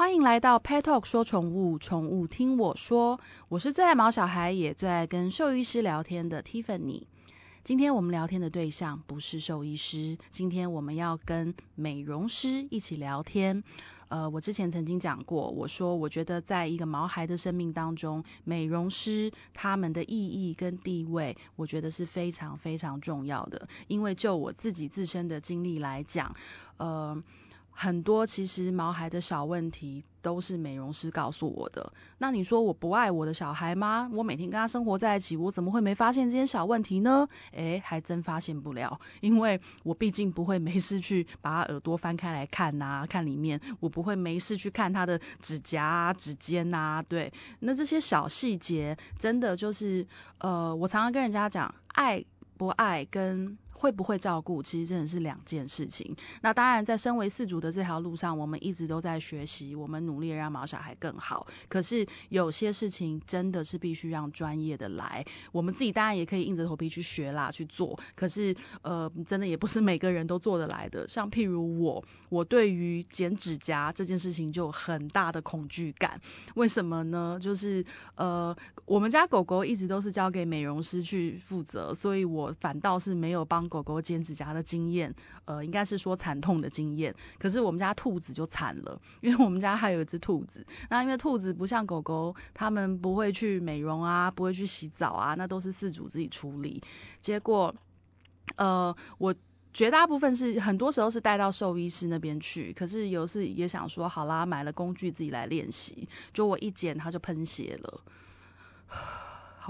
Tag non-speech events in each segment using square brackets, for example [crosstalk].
欢迎来到 Pet Talk 说宠物，宠物听我说。我是最爱毛小孩，也最爱跟兽医师聊天的 Tiffany。今天我们聊天的对象不是兽医师，今天我们要跟美容师一起聊天。呃，我之前曾经讲过，我说我觉得在一个毛孩的生命当中，美容师他们的意义跟地位，我觉得是非常非常重要的。因为就我自己自身的经历来讲，呃。很多其实毛孩的小问题都是美容师告诉我的。那你说我不爱我的小孩吗？我每天跟他生活在一起，我怎么会没发现这些小问题呢？诶，还真发现不了，因为我毕竟不会没事去把他耳朵翻开来看呐，看里面，我不会没事去看他的指甲啊、指尖呐。对，那这些小细节真的就是，呃，我常常跟人家讲，爱不爱跟。会不会照顾，其实真的是两件事情。那当然，在身为四主的这条路上，我们一直都在学习，我们努力让毛小孩更好。可是有些事情真的是必须让专业的来，我们自己当然也可以硬着头皮去学啦，去做。可是呃，真的也不是每个人都做得来的。像譬如我，我对于剪指甲这件事情就很大的恐惧感。为什么呢？就是呃，我们家狗狗一直都是交给美容师去负责，所以我反倒是没有帮。狗狗剪指甲的经验，呃，应该是说惨痛的经验。可是我们家兔子就惨了，[laughs] 因为我们家还有一只兔子。那因为兔子不像狗狗，它们不会去美容啊，不会去洗澡啊，那都是饲主自己处理。结果，呃，我绝大部分是很多时候是带到兽医师那边去。可是有时也想说，好啦，买了工具自己来练习。就我一剪，它就喷血了。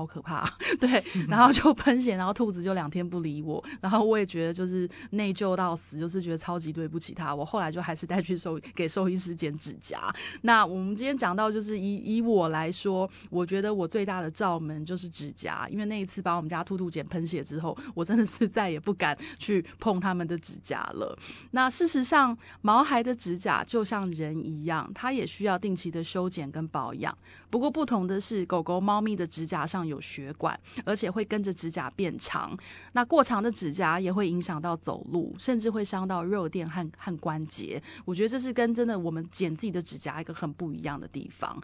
好可怕，[laughs] 对，然后就喷血，然后兔子就两天不理我，然后我也觉得就是内疚到死，就是觉得超级对不起它。我后来就还是带去兽给兽医师剪指甲。那我们今天讲到就是以以我来说，我觉得我最大的罩门就是指甲，因为那一次把我们家兔兔剪喷血之后，我真的是再也不敢去碰他们的指甲了。那事实上，毛孩的指甲就像人一样，它也需要定期的修剪跟保养。不过不同的是，狗狗、猫咪的指甲上。有血管，而且会跟着指甲变长。那过长的指甲也会影响到走路，甚至会伤到肉垫和和关节。我觉得这是跟真的我们剪自己的指甲一个很不一样的地方。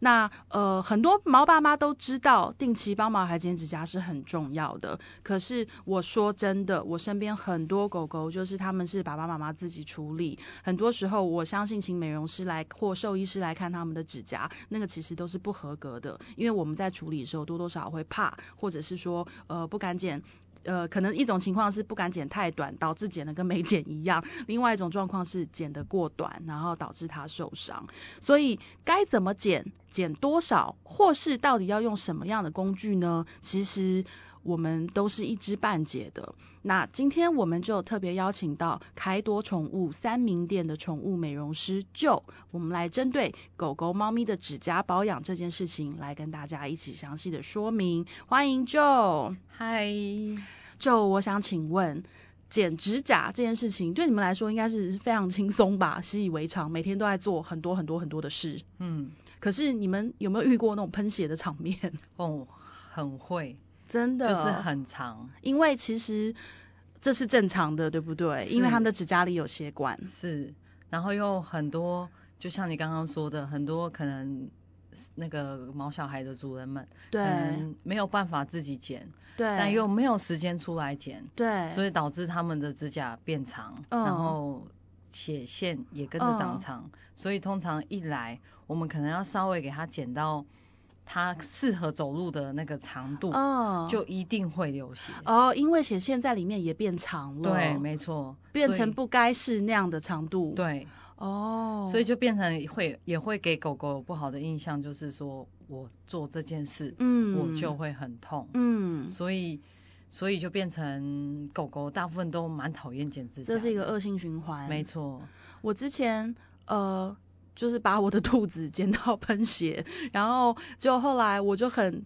那呃，很多毛爸妈都知道，定期帮毛孩剪指甲是很重要的。可是我说真的，我身边很多狗狗就是他们是爸爸妈妈自己处理。很多时候，我相信请美容师来或兽医师来看他们的指甲，那个其实都是不合格的，因为我们在处理的时候多多少会怕，或者是说呃不敢剪。呃，可能一种情况是不敢剪太短，导致剪的跟没剪一样；[laughs] 另外一种状况是剪得过短，然后导致他受伤。所以该怎么剪，剪多少，或是到底要用什么样的工具呢？其实。我们都是一知半解的。那今天我们就特别邀请到凯多宠物三名店的宠物美容师 Joe，我们来针对狗狗、猫咪的指甲保养这件事情，来跟大家一起详细的说明。欢迎 Joe。嗨，Joe，我想请问，剪指甲这件事情对你们来说应该是非常轻松吧？习以为常，每天都在做很多很多很多的事。嗯，可是你们有没有遇过那种喷血的场面？哦，很会。真的。就是很长，因为其实这是正常的，对不对？因为他们的指甲里有血管。是，然后又很多，就像你刚刚说的，很多可能那个毛小孩的主人们，对，没有办法自己剪，对，但又没有时间出来剪，对，所以导致他们的指甲变长，然后血线也跟着长长，所以通常一来，我们可能要稍微给它剪到。它适合走路的那个长度，哦，就一定会流血哦，因为血线在里面也变长了，对，没错，变成不该是那样的长度，对，哦，所以就变成会也会给狗狗不好的印象，就是说我做这件事，嗯，我就会很痛，嗯，所以所以就变成狗狗大部分都蛮讨厌剪指甲，这是一个恶性循环，没错，我之前呃。就是把我的兔子剪到喷血，然后就后来我就很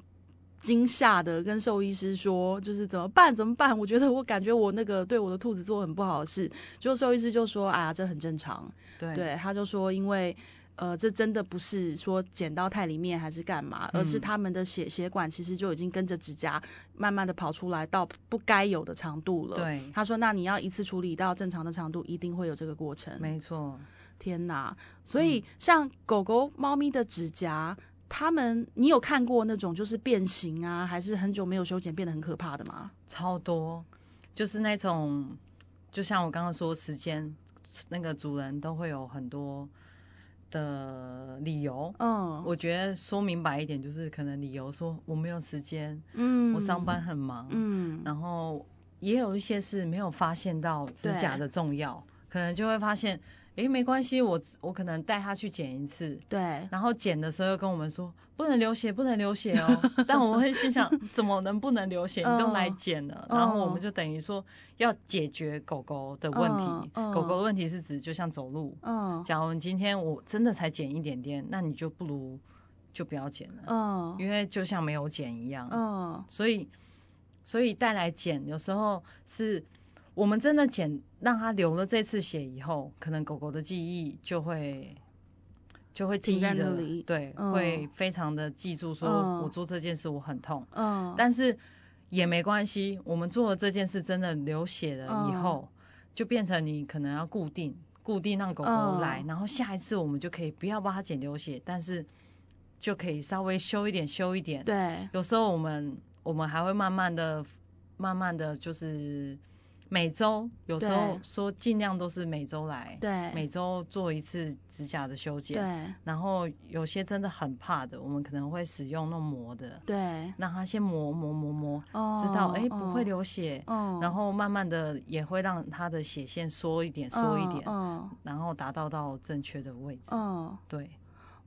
惊吓的跟兽医师说，就是怎么办怎么办？我觉得我感觉我那个对我的兔子做很不好的事，就兽医师就说，啊，这很正常。对，他就说，因为呃，这真的不是说剪到太里面还是干嘛，而是他们的血血管其实就已经跟着指甲慢慢的跑出来到不该有的长度了。对，他说，那你要一次处理到正常的长度，一定会有这个过程。没错。天哪！所以像狗狗、猫咪的指甲，它们你有看过那种就是变形啊，还是很久没有修剪变得很可怕的吗？超多，就是那种，就像我刚刚说，时间那个主人都会有很多的理由。嗯，我觉得说明白一点，就是可能理由说我没有时间，嗯，我上班很忙，嗯，然后也有一些是没有发现到指甲的重要，可能就会发现。诶，没关系，我我可能带他去剪一次，对，然后剪的时候又跟我们说不能流血，不能流血哦。[laughs] 但我们会心想，怎么能不能流血？你都来剪了，然后我们就等于说要解决狗狗的问题。狗狗的问题是指就像走路，嗯，假如今天我真的才剪一点点，那你就不如就不要剪了，嗯，因为就像没有剪一样，嗯，所以所以带来剪有时候是。我们真的剪让它流了这次血以后，可能狗狗的记忆就会就会记忆的，对，会非常的记住说我做这件事我很痛，嗯，但是也没关系，我们做了这件事真的流血了以后，就变成你可能要固定固定让狗狗来，然后下一次我们就可以不要帮它剪流血，但是就可以稍微修一点修一点，对，有时候我们我们还会慢慢的慢慢的就是。每周有时候说尽量都是每周来，对，每周做一次指甲的修剪，对。然后有些真的很怕的，我们可能会使用那磨的，对，让他先磨磨磨磨，知道哎不会流血，然后慢慢的也会让他的血线缩一点缩一点，然后达到到正确的位置，哦。对。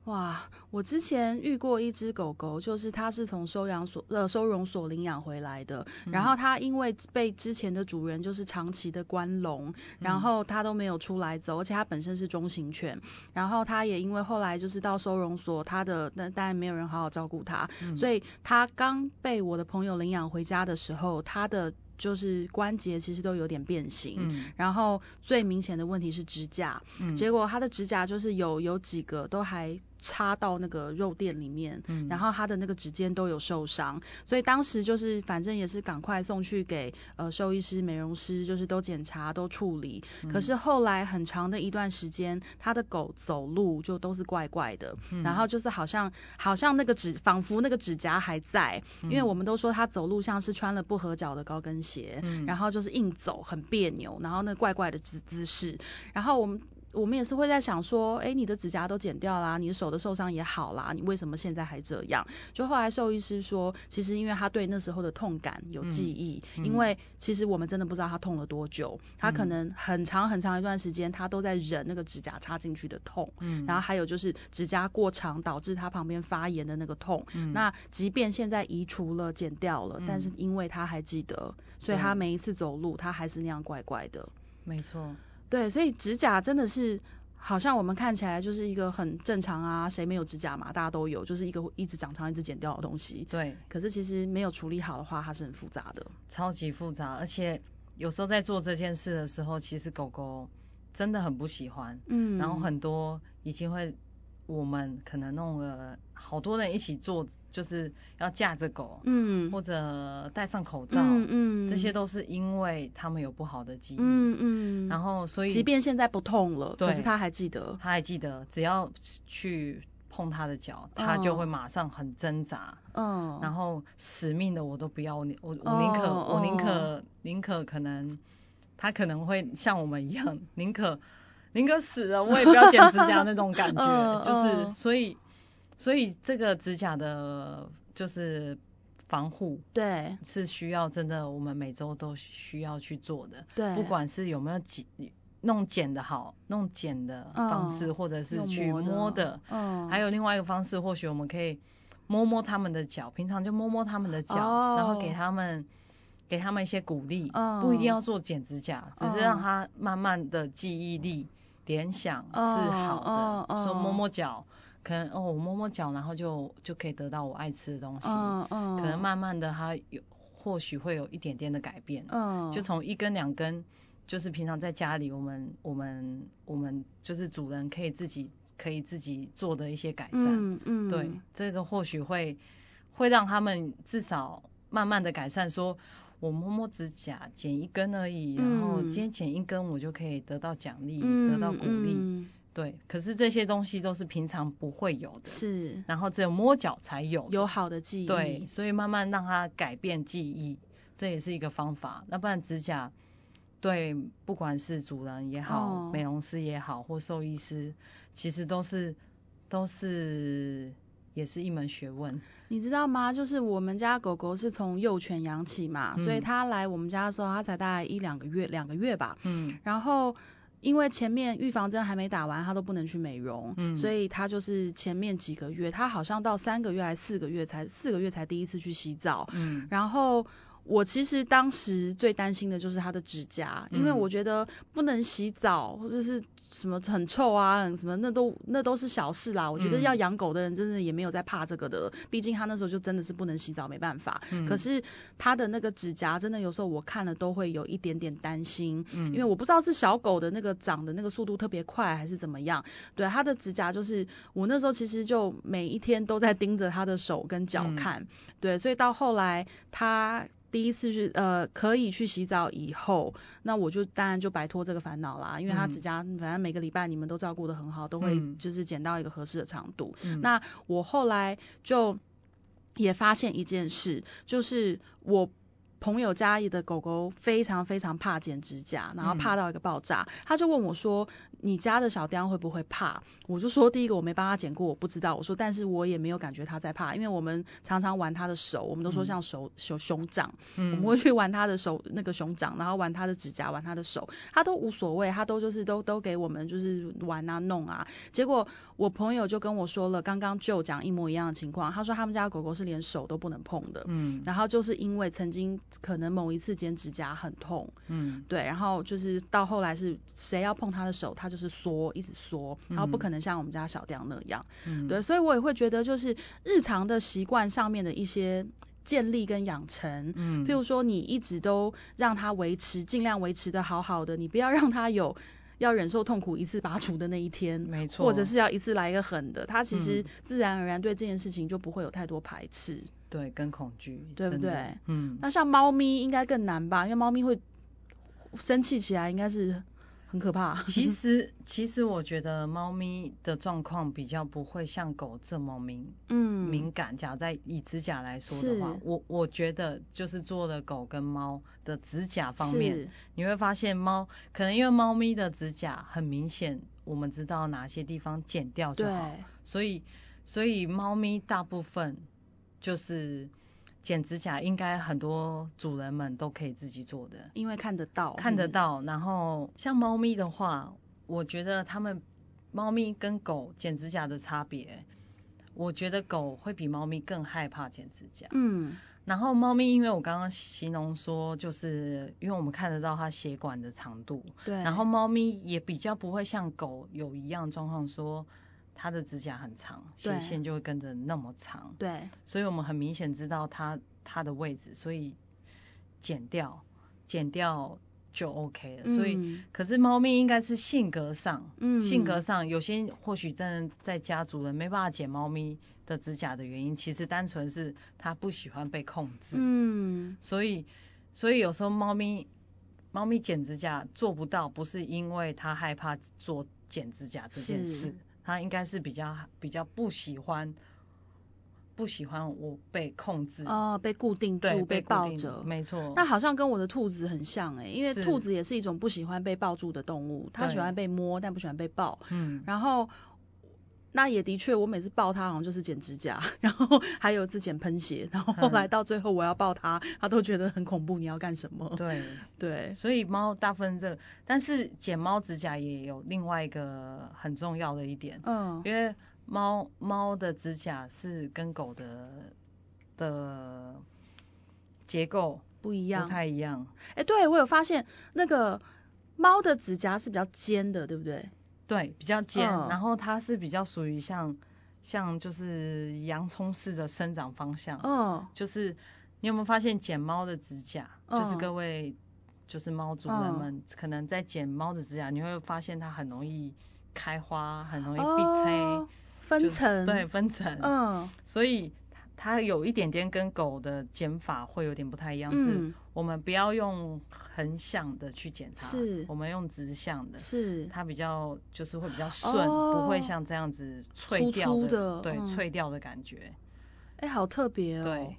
哇，我之前遇过一只狗狗，就是它是从收养所呃收容所领养回来的，然后它因为被之前的主人就是长期的关笼，然后它都没有出来走，而且它本身是中型犬，然后它也因为后来就是到收容所，它的那当然没有人好好照顾它，所以它刚被我的朋友领养回家的时候，它的。就是关节其实都有点变形，然后最明显的问题是指甲，结果它的指甲就是有有几个都还插到那个肉垫里面，然后他的那个指尖都有受伤，所以当时就是反正也是赶快送去给呃兽医师、美容师，就是都检查都处理。可是后来很长的一段时间，他的狗走路就都是怪怪的，然后就是好像好像那个指仿佛那个指甲还在，因为我们都说他走路像是穿了不合脚的高跟鞋。鞋，然后就是硬走，很别扭，然后那怪怪的姿姿势，然后我们。我们也是会在想说，哎，你的指甲都剪掉啦，你的手的受伤也好啦，你为什么现在还这样？就后来兽医师说，其实因为他对那时候的痛感有记忆，因为其实我们真的不知道他痛了多久，他可能很长很长一段时间他都在忍那个指甲插进去的痛，嗯，然后还有就是指甲过长导致他旁边发炎的那个痛，嗯，那即便现在移除了剪掉了，但是因为他还记得，所以他每一次走路他还是那样怪怪的，没错。对，所以指甲真的是好像我们看起来就是一个很正常啊，谁没有指甲嘛？大家都有，就是一个一直长长、一直剪掉的东西。对。可是其实没有处理好的话，它是很复杂的。超级复杂，而且有时候在做这件事的时候，其实狗狗真的很不喜欢。嗯。然后很多已经会，我们可能弄了好多人一起做。就是要架着狗，嗯，或者戴上口罩，嗯嗯，这些都是因为他们有不好的记忆，嗯嗯，然后所以即便现在不痛了，可是他还记得，他还记得，只要去碰他的脚，他就会马上很挣扎，嗯，然后死命的我都不要，我我我宁可我宁可宁可可能他可能会像我们一样，宁可宁可死了，我也不要剪指甲那种感觉，[laughs] 就是所以。所以这个指甲的，就是防护，对，是需要真的，我们每周都需要去做的，对，不管是有没有剪弄剪的好，弄剪的方式，或者是去摸的，嗯，还有另外一个方式，或许我们可以摸摸他们的脚，平常就摸摸他们的脚，然后给他们给他们一些鼓励，不一定要做剪指甲，只是让他慢慢的记忆力联想是好的，说摸摸脚。可能哦，我摸摸脚，然后就就可以得到我爱吃的东西。可能慢慢的，它有或许会有一点点的改变。嗯。就从一根两根，就是平常在家里，我们我们我们就是主人可以自己可以自己做的一些改善。嗯嗯。对，这个或许会会让他们至少慢慢的改善。说我摸摸指甲，剪一根而已，然后今天剪一根，我就可以得到奖励，得到鼓励。对，可是这些东西都是平常不会有的，是，然后只有摸脚才有，有好的记忆，对，所以慢慢让它改变记忆，这也是一个方法。那不然指甲，对，不管是主人也好，美容师也好，或兽医师，其实都是都是也是一门学问。你知道吗？就是我们家狗狗是从幼犬养起嘛，所以它来我们家的时候，它才大概一两个月，两个月吧，嗯，然后。因为前面预防针还没打完，他都不能去美容，嗯所以他就是前面几个月，他好像到三个月还是四个月才四个月才第一次去洗澡。嗯，然后我其实当时最担心的就是他的指甲，因为我觉得不能洗澡或者是。什么很臭啊，什么那都那都是小事啦。我觉得要养狗的人真的也没有在怕这个的，毕竟他那时候就真的是不能洗澡，没办法。可是他的那个指甲真的有时候我看了都会有一点点担心，因为我不知道是小狗的那个长的那个速度特别快还是怎么样。对，他的指甲就是我那时候其实就每一天都在盯着他的手跟脚看。对，所以到后来他。第一次是呃可以去洗澡以后，那我就当然就摆脱这个烦恼啦，因为他指甲反正每个礼拜你们都照顾的很好，都会就是剪到一个合适的长度。那我后来就也发现一件事，就是我。朋友家里的狗狗非常非常怕剪指甲，然后怕到一个爆炸。他就问我说：“你家的小雕会不会怕？”我就说：“第一个我没帮他剪过，我不知道。”我说：“但是我也没有感觉他在怕，因为我们常常玩他的手，我们都说像手手熊掌，我们会去玩他的手那个熊掌，然后玩他的指甲，玩他的手，他都无所谓，他都就是都都给我们就是玩啊弄啊。结果我朋友就跟我说了，刚刚就讲一模一样的情况，他说他们家狗狗是连手都不能碰的，嗯，然后就是因为曾经。可能某一次剪指甲很痛，嗯，对，然后就是到后来是谁要碰他的手，他就是缩，一直缩，然后不可能像我们家小雕那样，嗯，对，所以我也会觉得就是日常的习惯上面的一些建立跟养成，嗯，譬如说你一直都让它维持，尽量维持的好好的，你不要让它有要忍受痛苦一次拔除的那一天，没错，或者是要一次来一个狠的，它其实自然而然对这件事情就不会有太多排斥。对，跟恐惧，对不对？嗯，那像猫咪应该更难吧？因为猫咪会生气起来，应该是很可怕。[laughs] 其实，其实我觉得猫咪的状况比较不会像狗这么敏，嗯，敏感。假在以指甲来说的话，我我觉得就是做了狗跟猫的指甲方面，你会发现猫可能因为猫咪的指甲很明显，我们知道哪些地方剪掉就好，所以所以猫咪大部分。就是剪指甲，应该很多主人们都可以自己做的，因为看得到，看得到。然后像猫咪的话，我觉得它们猫咪跟狗剪指甲的差别，我觉得狗会比猫咪更害怕剪指甲。嗯。然后猫咪，因为我刚刚形容说，就是因为我们看得到它血管的长度。对。然后猫咪也比较不会像狗有一样状况说。它的指甲很长，血线就会跟着那么长。对，所以我们很明显知道它它的位置，所以剪掉剪掉就 OK 了。所以，可是猫咪应该是性格上，嗯性格上有些或许真的在家族人没办法剪猫咪的指甲的原因，其实单纯是它不喜欢被控制。嗯，所以所以有时候猫咪猫咪剪指甲做不到，不是因为它害怕做剪指甲这件事。他应该是比较比较不喜欢，不喜欢我被控制哦，被固定住，被抱着，没错。那好像跟我的兔子很像哎，因为兔子也是一种不喜欢被抱住的动物，它喜欢被摸，但不喜欢被抱。嗯，然后。那也的确，我每次抱它好像就是剪指甲，然后 [laughs] 还有一次剪喷血，然后后来到最后我要抱它，它都觉得很恐怖。你要干什么？对 [laughs] 对，所以猫大部分这，但是剪猫指甲也有另外一个很重要的一点，嗯，因为猫猫的指甲是跟狗的的结构不一样，不太一样。哎，对我有发现那个猫的指甲是比较尖的，对不对？对，比较尖，然后它是比较属于像像就是洋葱式的生长方向。嗯，就是你有没有发现剪猫的指甲，就是各位就是猫主人们可能在剪猫的指甲，你会发现它很容易开花，很容易闭塞。分层，对分层。嗯，所以它有一点点跟狗的剪法会有点不太一样，是我们不要用横向的去剪它，是，我们用直向的，是，它比较就是会比较顺，不会像这样子脆掉的，对，脆掉的感觉。哎，好特别哦。对，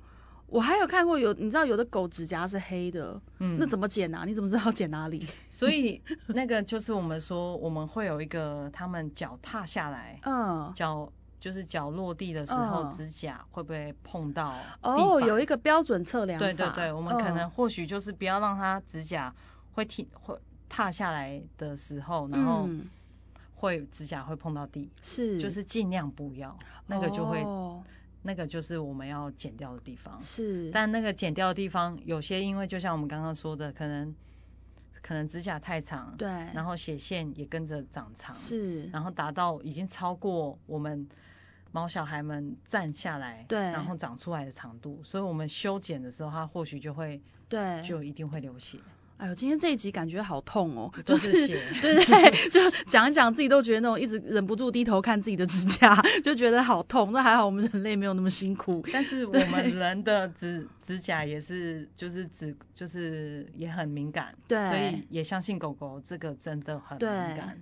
我还有看过有，你知道有的狗指甲是黑的，嗯，那怎么剪啊？你怎么知道剪哪里？所以那个就是我们说我们会有一个，他们脚踏下来，[laughs] 嗯，脚。就是脚落地的时候，指甲会不会碰到？哦，有一个标准测量对对对，我们可能或许就是不要让它指甲会踢会踏下来的时候，然后会指甲会碰到地，是，就是尽量不要，那个就会，那个就是我们要剪掉的地方。是，但那个剪掉的地方，有些因为就像我们刚刚说的，可能可能指甲太长，对，然后血线也跟着长长，是，然后达到已经超过我们。毛小孩们站下来，对，然后长出来的长度，所以我们修剪的时候，它或许就会，对，就一定会流血。哎呦，今天这一集感觉好痛哦，就是血，[laughs] 对对，就讲一讲自己都觉得那种一直忍不住低头看自己的指甲，[laughs] 就觉得好痛。那还好我们人类没有那么辛苦，但是我们人的指指甲也是，就是指就是也很敏感，对，所以也相信狗狗这个真的很敏感，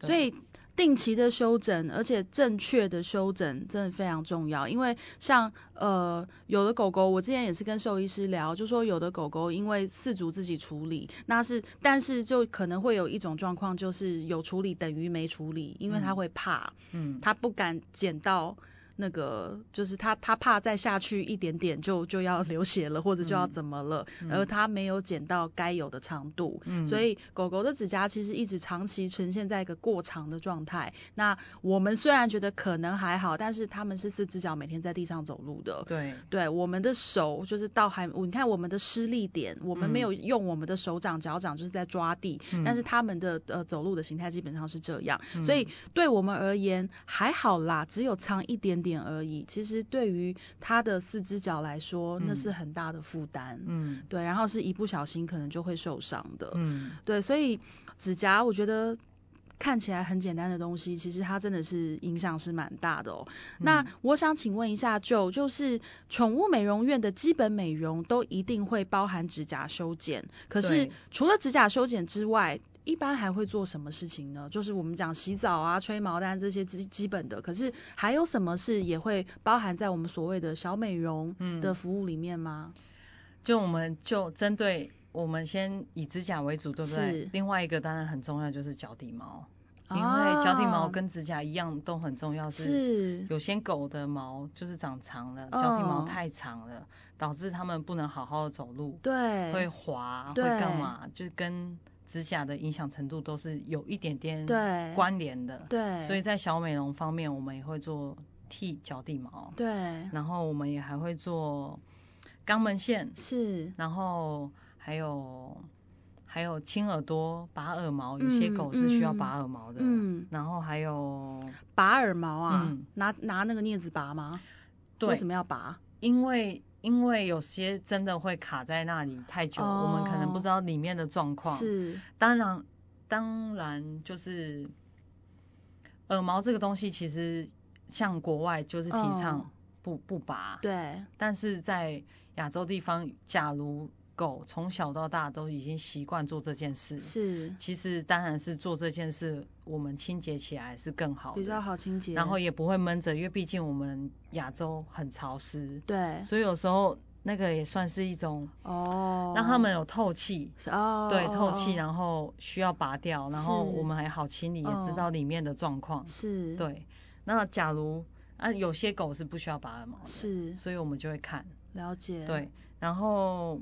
所以。定期的修整，而且正确的修整真的非常重要。因为像呃有的狗狗，我之前也是跟兽医师聊，就说有的狗狗因为饲主自己处理，那是但是就可能会有一种状况，就是有处理等于没处理，因为它会怕，嗯，它不敢捡到。那个就是他，他怕再下去一点点就就要流血了，或者就要怎么了，而他没有剪到该有的长度，所以狗狗的指甲其实一直长期呈现在一个过长的状态。那我们虽然觉得可能还好，但是他们是四只脚每天在地上走路的，对对，我们的手就是到还，你看我们的施力点，我们没有用我们的手掌脚掌就是在抓地，但是他们的呃走路的形态基本上是这样，所以对我们而言还好啦，只有长一点。点而已，其实对于他的四只脚来说，那是很大的负担。嗯，对，然后是一不小心可能就会受伤的。嗯，对，所以指甲我觉得看起来很简单的东西，其实它真的是影响是蛮大的哦。那我想请问一下，就就是宠物美容院的基本美容都一定会包含指甲修剪，可是除了指甲修剪之外，一般还会做什么事情呢？就是我们讲洗澡啊、吹毛蛋这些基基本的。可是还有什么是也会包含在我们所谓的小美容的服务里面吗？就我们就针对我们先以指甲为主，对不对？另外一个当然很重要就是脚底毛，因为脚底毛跟指甲一样都很重要。是有些狗的毛就是长长了，脚底毛太长了，导致它们不能好好的走路，对，会滑，会干嘛？就是跟指甲的影响程度都是有一点点关联的，对，所以在小美容方面，我们也会做剃脚底毛，对，然后我们也还会做肛门线，是，然后还有还有清耳朵、拔耳毛，有些狗是需要拔耳毛的，嗯，然后还有拔耳毛啊，拿拿那个镊子拔吗？对，为什么要拔？因为因为有些真的会卡在那里太久，我们可能不知道里面的状况。是，当然，当然就是耳毛这个东西，其实像国外就是提倡不不拔。对。但是在亚洲地方，假如狗从小到大都已经习惯做这件事，是，其实当然是做这件事，我们清洁起来是更好，比较好清洁，然后也不会闷着，因为毕竟我们亚洲很潮湿，对，所以有时候那个也算是一种哦，让他们有透气，哦，对，透气，然后需要拔掉，然后我们还好清理，也知道里面的状况，是，对，那假如啊有些狗是不需要拔耳毛的，是，所以我们就会看，了解，对，然后。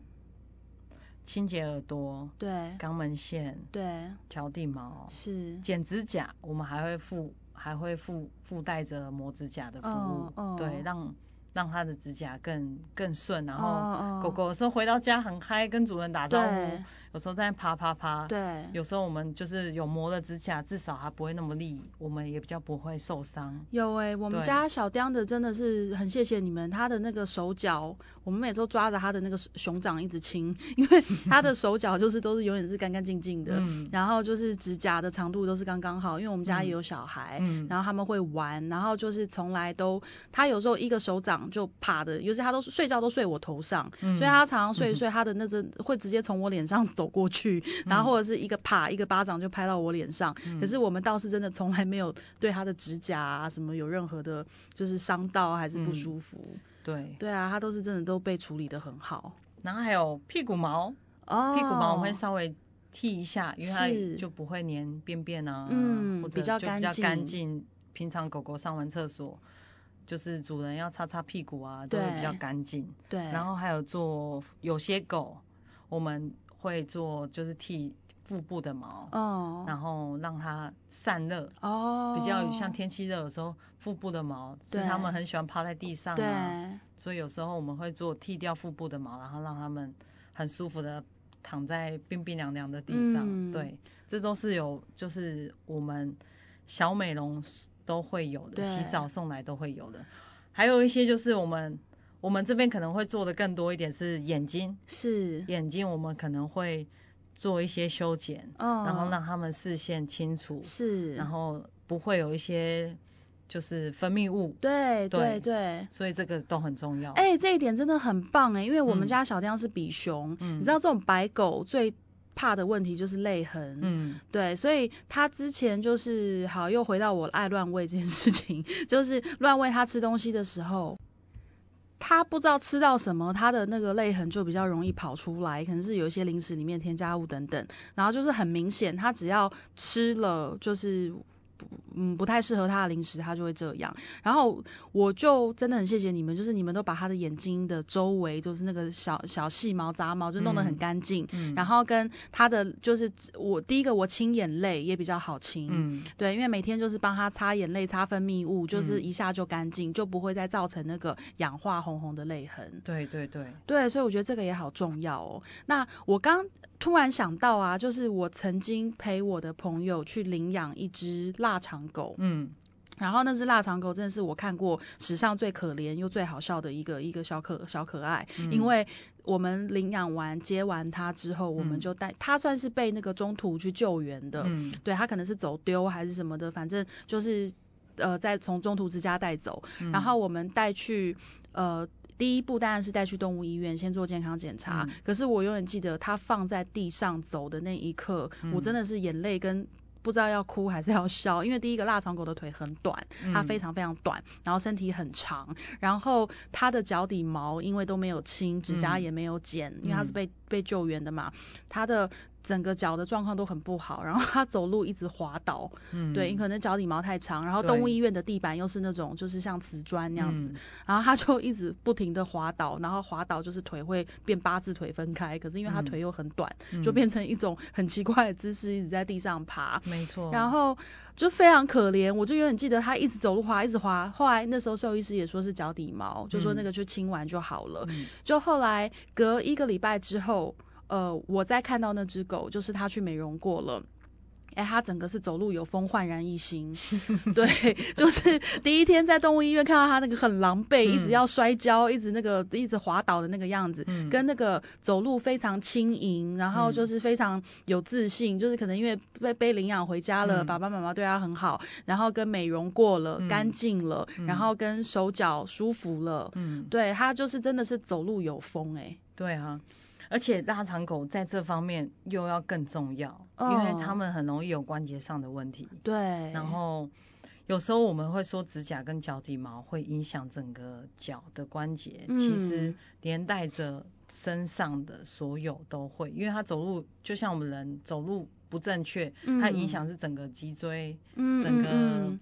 清洁耳朵，对，肛门线，对，脚底毛，是，剪指甲，我们还会附还会附附带着磨指甲的服务，对，让让它的指甲更更顺，然后狗狗说回到家很嗨，跟主人打招呼，有时候在啪啪啪，对，有时候我们就是有磨了指甲，至少它不会那么利，我们也比较不会受伤。有哎，我们家小雕的真的是很谢谢你们，他的那个手脚，我们每次都抓着他的那个熊掌一直亲，因为他的手脚就是都是永远是干干净净的，然后就是指甲的长度都是刚刚好，因为我们家也有小孩，然后他们会玩，然后就是从来都，他有时候一个手掌就趴的，尤其他都睡觉都睡我头上，所以他常常睡一睡，他的那只会直接从我脸上走过去，然后或者是一个啪一个巴掌就拍到我脸上。可是我们倒是真的从来没有对他的指甲啊什么有任何的，就是伤到还是不舒服。对。对啊，他都是真的都被处理的很好。然后还有屁股毛，哦，屁股毛我会稍微剃一下，因为它就不会粘便便啊，嗯，或者就比较干净。平常狗狗上完厕所。就是主人要擦擦屁股啊，都会比较干净。对。然后还有做有些狗，我们会做就是剃腹部的毛，哦，然后让它散热。哦。比较像天气热的时候，腹部的毛是他们很喜欢趴在地上啊。所以有时候我们会做剃掉腹部的毛，然后让他们很舒服的躺在冰冰凉凉的地上。嗯。对，这都是有就是我们小美容。都会有的，洗澡送来都会有的，还有一些就是我们我们这边可能会做的更多一点是眼睛，是。眼睛我们可能会做一些修剪，哦，然后让他们视线清楚，是，然后不会有一些就是分泌物，对对对，所以这个都很重要。哎，这一点真的很棒哎，因为我们家小雕是比熊，嗯。你知道这种白狗最。怕的问题就是泪痕，嗯，对，所以他之前就是好，又回到我爱乱喂这件事情，[laughs] 就是乱喂他吃东西的时候，他不知道吃到什么，他的那个泪痕就比较容易跑出来，可能是有一些零食里面添加物等等，然后就是很明显，他只要吃了就是。嗯，不太适合他的零食，他就会这样。然后我就真的很谢谢你们，就是你们都把他的眼睛的周围，就是那个小小细毛杂毛，就弄得很干净。嗯。然后跟他的就是我第一个我清眼泪也比较好清。嗯。对，因为每天就是帮他擦眼泪、擦分泌物，就是一下就干净，就不会再造成那个氧化红红的泪痕。对对对。对，所以我觉得这个也好重要哦。那我刚突然想到啊，就是我曾经陪我的朋友去领养一只腊肠狗，嗯，然后那只腊肠狗真的是我看过史上最可怜又最好笑的一个一个小可小可爱，因为我们领养完接完它之后，我们就带它算是被那个中途去救援的，嗯，对，它可能是走丢还是什么的，反正就是呃在从中途之家带走，然后我们带去呃。第一步当然是带去动物医院先做健康检查，可是我永远记得它放在地上走的那一刻，我真的是眼泪跟不知道要哭还是要笑，因为第一个腊肠狗的腿很短，它非常非常短，然后身体很长，然后它的脚底毛因为都没有清，指甲也没有剪，因为它是被被救援的嘛，他的。整个脚的状况都很不好，然后他走路一直滑倒，嗯，对，可能脚底毛太长，然后动物医院的地板又是那种就是像瓷砖那样子，然后他就一直不停的滑倒，然后滑倒就是腿会变八字腿分开，可是因为他腿又很短，就变成一种很奇怪的姿势，一直在地上爬，没错，然后就非常可怜，我就永远记得他一直走路滑，一直滑，后来那时候兽医师也说是脚底毛，就说那个就清完就好了，就后来隔一个礼拜之后。呃，我在看到那只狗，就是它去美容过了，哎，它整个是走路有风，焕然一新。[laughs] 对，就是第一天在动物医院看到它那个很狼狈，一直要摔跤，一直那个一直滑倒的那个样子，跟那个走路非常轻盈，然后就是非常有自信，就是可能因为被被领养回家了，爸爸妈妈对他很好，然后跟美容过了，干净了，然后跟手脚舒服了，嗯，对，它就是真的是走路有风，哎，对啊。而且腊肠狗在这方面又要更重要，因为它们很容易有关节上的问题。对。然后有时候我们会说指甲跟脚底毛会影响整个脚的关节，其实连带着身上的所有都会，因为它走路就像我们人走路不正确，它影响是整个脊椎，整个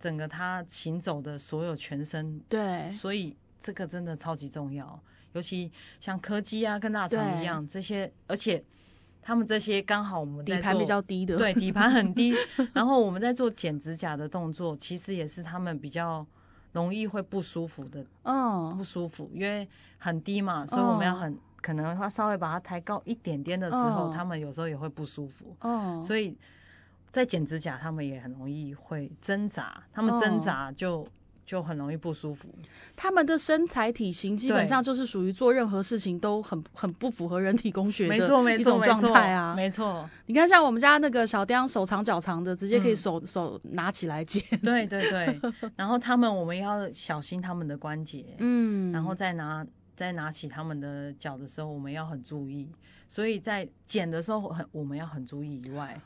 整个它行走的所有全身。对。所以这个真的超级重要。尤其像柯基啊，跟大肠一样，这些，而且他们这些刚好我们底盘比较低的，对，底盘很低。[laughs] 然后我们在做剪指甲的动作，其实也是他们比较容易会不舒服的，哦，不舒服，因为很低嘛，所以我们要很可能要稍微把它抬高一点点的时候，他们有时候也会不舒服，哦，所以在剪指甲，他们也很容易会挣扎，他们挣扎就。就很容易不舒服。他们的身材体型基本上就是属于做任何事情都很很不符合人体工学的一种状态啊。没错，你看像我们家那个小雕，手长脚长的，直接可以手手拿起来剪。对对对。[laughs] 然后他们我们要小心他们的关节。嗯。然后再拿再拿起他们的脚的时候，我们要很注意。所以在剪的时候很我们要很注意以外，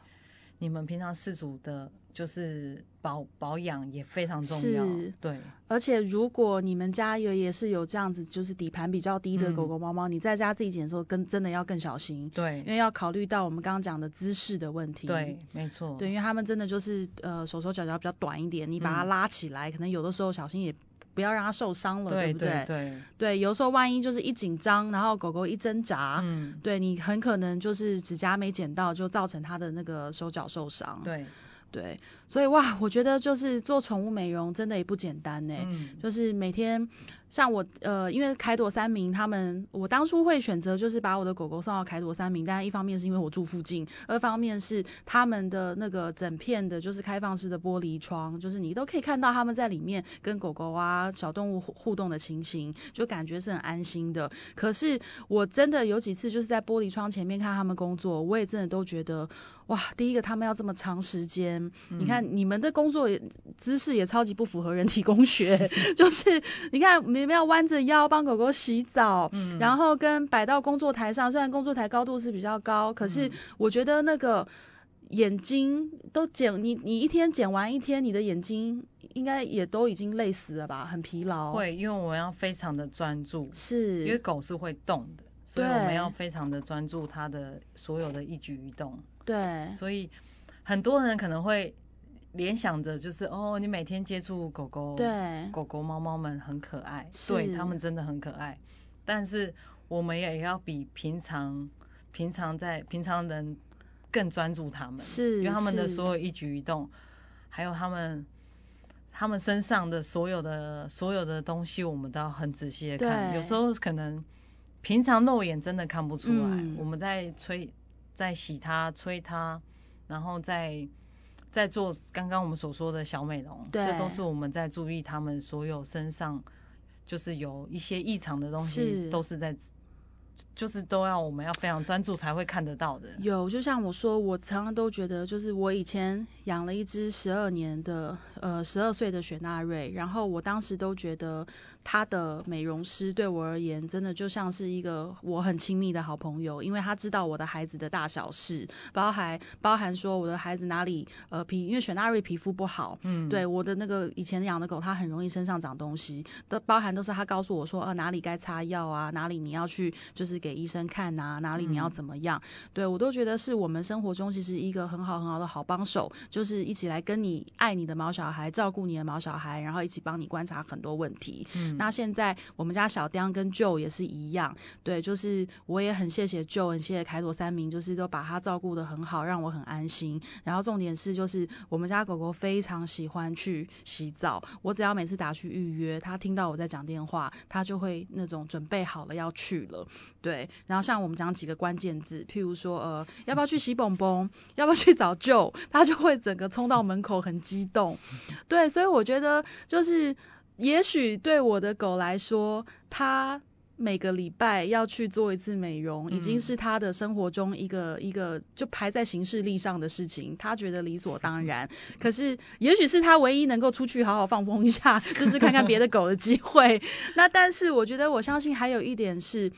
你们平常饲主的。就是保保养也非常重要，对。而且如果你们家有也是有这样子，就是底盘比较低的狗狗猫猫，你在家自己剪的时候，跟真的要更小心，对。因为要考虑到我们刚刚讲的姿势的问题，对，没错。对，因为他们真的就是呃手手脚脚比较短一点，你把它拉起来，可能有的时候小心也。不要让它受伤了，对不对？对对，有时候万一就是一紧张，然后狗狗一挣扎，嗯，对你很可能就是指甲没剪到，就造成它的那个手脚受伤。对。对，所以哇，我觉得就是做宠物美容真的也不简单呢。嗯，就是每天像我呃，因为凯朵三明他们，我当初会选择就是把我的狗狗送到凯朵三明，但一方面是因为我住附近，二方面是他们的那个整片的就是开放式的玻璃窗，就是你都可以看到他们在里面跟狗狗啊小动物互动的情形，就感觉是很安心的。可是我真的有几次就是在玻璃窗前面看他们工作，我也真的都觉得。哇，第一个他们要这么长时间，你看你们的工作姿势也超级不符合人体工学，[laughs] 就是你看你们要弯着腰帮狗狗洗澡，嗯。然后跟摆到工作台上，虽然工作台高度是比较高，可是我觉得那个眼睛都剪你你一天剪完一天，你的眼睛应该也都已经累死了吧，很疲劳。会，因为我们要非常的专注，是。因为狗是会动的，所以我们要非常的专注它的所有的一举一动。对，所以很多人可能会联想着，就是哦，你每天接触狗狗，对，狗狗猫猫们很可爱，对，它们真的很可爱。但是我们也要比平常平常在平常人更专注他们，是，因为他们的所有一举一动，还有他们他们身上的所有的所有的东西，我们都要很仔细的看。有时候可能平常肉眼真的看不出来，我们在吹。在洗它、吹它，然后再再做刚刚我们所说的小美容，这都是我们在注意他们所有身上就是有一些异常的东西，都是在。就是都要我们要非常专注才会看得到的。有，就像我说，我常常都觉得，就是我以前养了一只十二年的，呃，十二岁的雪纳瑞，然后我当时都觉得他的美容师对我而言，真的就像是一个我很亲密的好朋友，因为他知道我的孩子的大小事，包含包含说我的孩子哪里呃皮，因为雪纳瑞皮肤不好，嗯，对我的那个以前养的狗，它很容易身上长东西，都包含都是他告诉我说，呃哪里该擦药啊，哪里你要去就是给。给医生看呐，哪里你要怎么样？对我都觉得是我们生活中其实一个很好很好的好帮手，就是一起来跟你爱你的毛小孩，照顾你的毛小孩，然后一起帮你观察很多问题。嗯，那现在我们家小雕跟 Joe 也是一样，对，就是我也很谢谢 Joe，很谢谢凯朵三明，就是都把他照顾的很好，让我很安心。然后重点是，就是我们家狗狗非常喜欢去洗澡，我只要每次打去预约，他听到我在讲电话，他就会那种准备好了要去了。对，然后像我们讲几个关键字，譬如说，呃，要不要去洗蹦蹦，要不要去找舅，他就会整个冲到门口，很激动。对，所以我觉得就是，也许对我的狗来说，它每个礼拜要去做一次美容，已经是他的生活中一个一个就排在行事历上的事情，他觉得理所当然。可是，也许是他唯一能够出去好好放风一下，就是看看别的狗的机会。[laughs] 那但是，我觉得我相信还有一点是。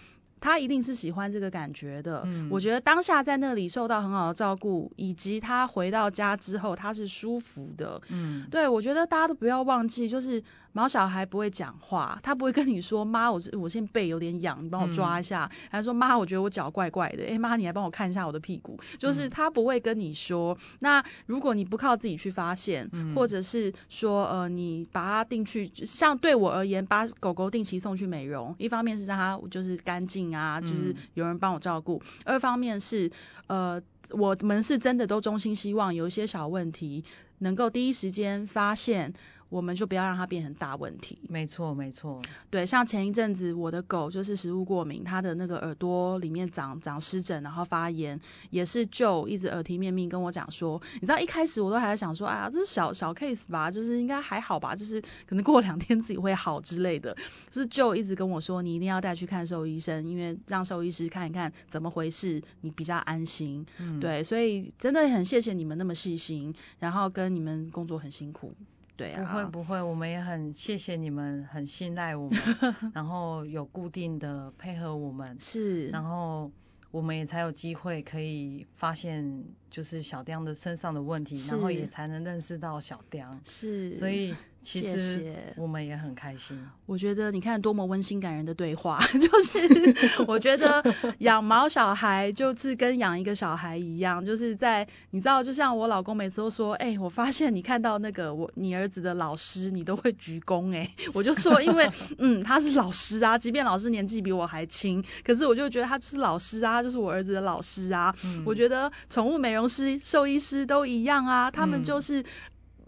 他一定是喜欢这个感觉的。嗯，我觉得当下在那里受到很好的照顾，以及他回到家之后他是舒服的。嗯，对，我觉得大家都不要忘记，就是。毛小孩不会讲话，他不会跟你说妈，我我现在背有点痒，你帮我抓一下。还说妈，我觉得我脚怪怪的，哎妈，你来帮我看一下我的屁股。就是他不会跟你说。那如果你不靠自己去发现，或者是说呃你把它定去，像对我而言，把狗狗定期送去美容，一方面是让它就是干净啊，就是有人帮我照顾；二方面是呃我们是真的都衷心希望有一些小问题能够第一时间发现。我们就不要让它变成大问题。没错，没错。对，像前一阵子我的狗就是食物过敏，它的那个耳朵里面长长湿疹，然后发炎，也是就一直耳提面命跟我讲说，你知道一开始我都还在想说，哎呀，这是小小 case 吧，就是应该还好吧，就是可能过两天自己会好之类的。就是就一直跟我说，你一定要带去看兽医生，因为让兽医师看一看怎么回事，你比较安心。嗯，对，所以真的很谢谢你们那么细心，然后跟你们工作很辛苦。对啊，不会不会，我们也很谢谢你们，很信赖我们，[laughs] 然后有固定的配合我们，是，然后我们也才有机会可以发现就是小雕的身上的问题，然后也才能认识到小雕，是，所以。其实我们也很开心。我觉得你看多么温馨感人的对话，[laughs] 就是我觉得养毛小孩就是跟养一个小孩一样，就是在你知道，就像我老公每次都说，哎，我发现你看到那个我你儿子的老师，你都会鞠躬，哎，[laughs] 我就说，因为嗯他是老师啊，即便老师年纪比我还轻，可是我就觉得他就是老师啊，就是我儿子的老师啊。我觉得宠物美容师、兽医师都一样啊，他们就是。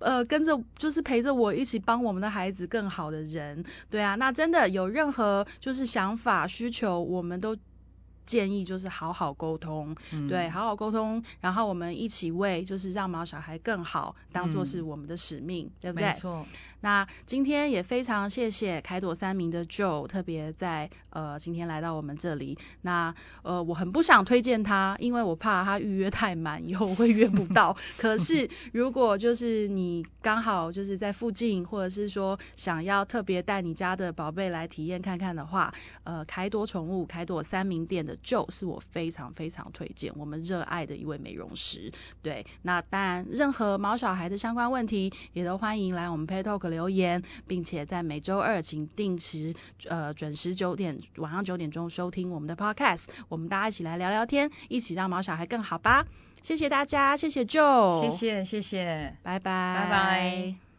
呃，跟着就是陪着我一起帮我们的孩子更好的人，对啊，那真的有任何就是想法需求，我们都建议就是好好沟通，对，好好沟通，然后我们一起为就是让毛小孩更好，当做是我们的使命，对不对？没错。那今天也非常谢谢凯朵三明的 Joe，特别在呃今天来到我们这里。那呃我很不想推荐他，因为我怕他预约太满，以后我会约不到。[laughs] 可是如果就是你刚好就是在附近，或者是说想要特别带你家的宝贝来体验看看的话，呃凯朵宠物凯朵三明店的 Joe 是我非常非常推荐，我们热爱的一位美容师。对，那当然任何毛小孩的相关问题，也都欢迎来我们 Pet Talk。留言，并且在每周二请定时呃准时九点晚上九点钟收听我们的 podcast，我们大家一起来聊聊天，一起让毛小孩更好吧。谢谢大家，谢谢 Joe，谢谢谢谢，拜拜拜拜。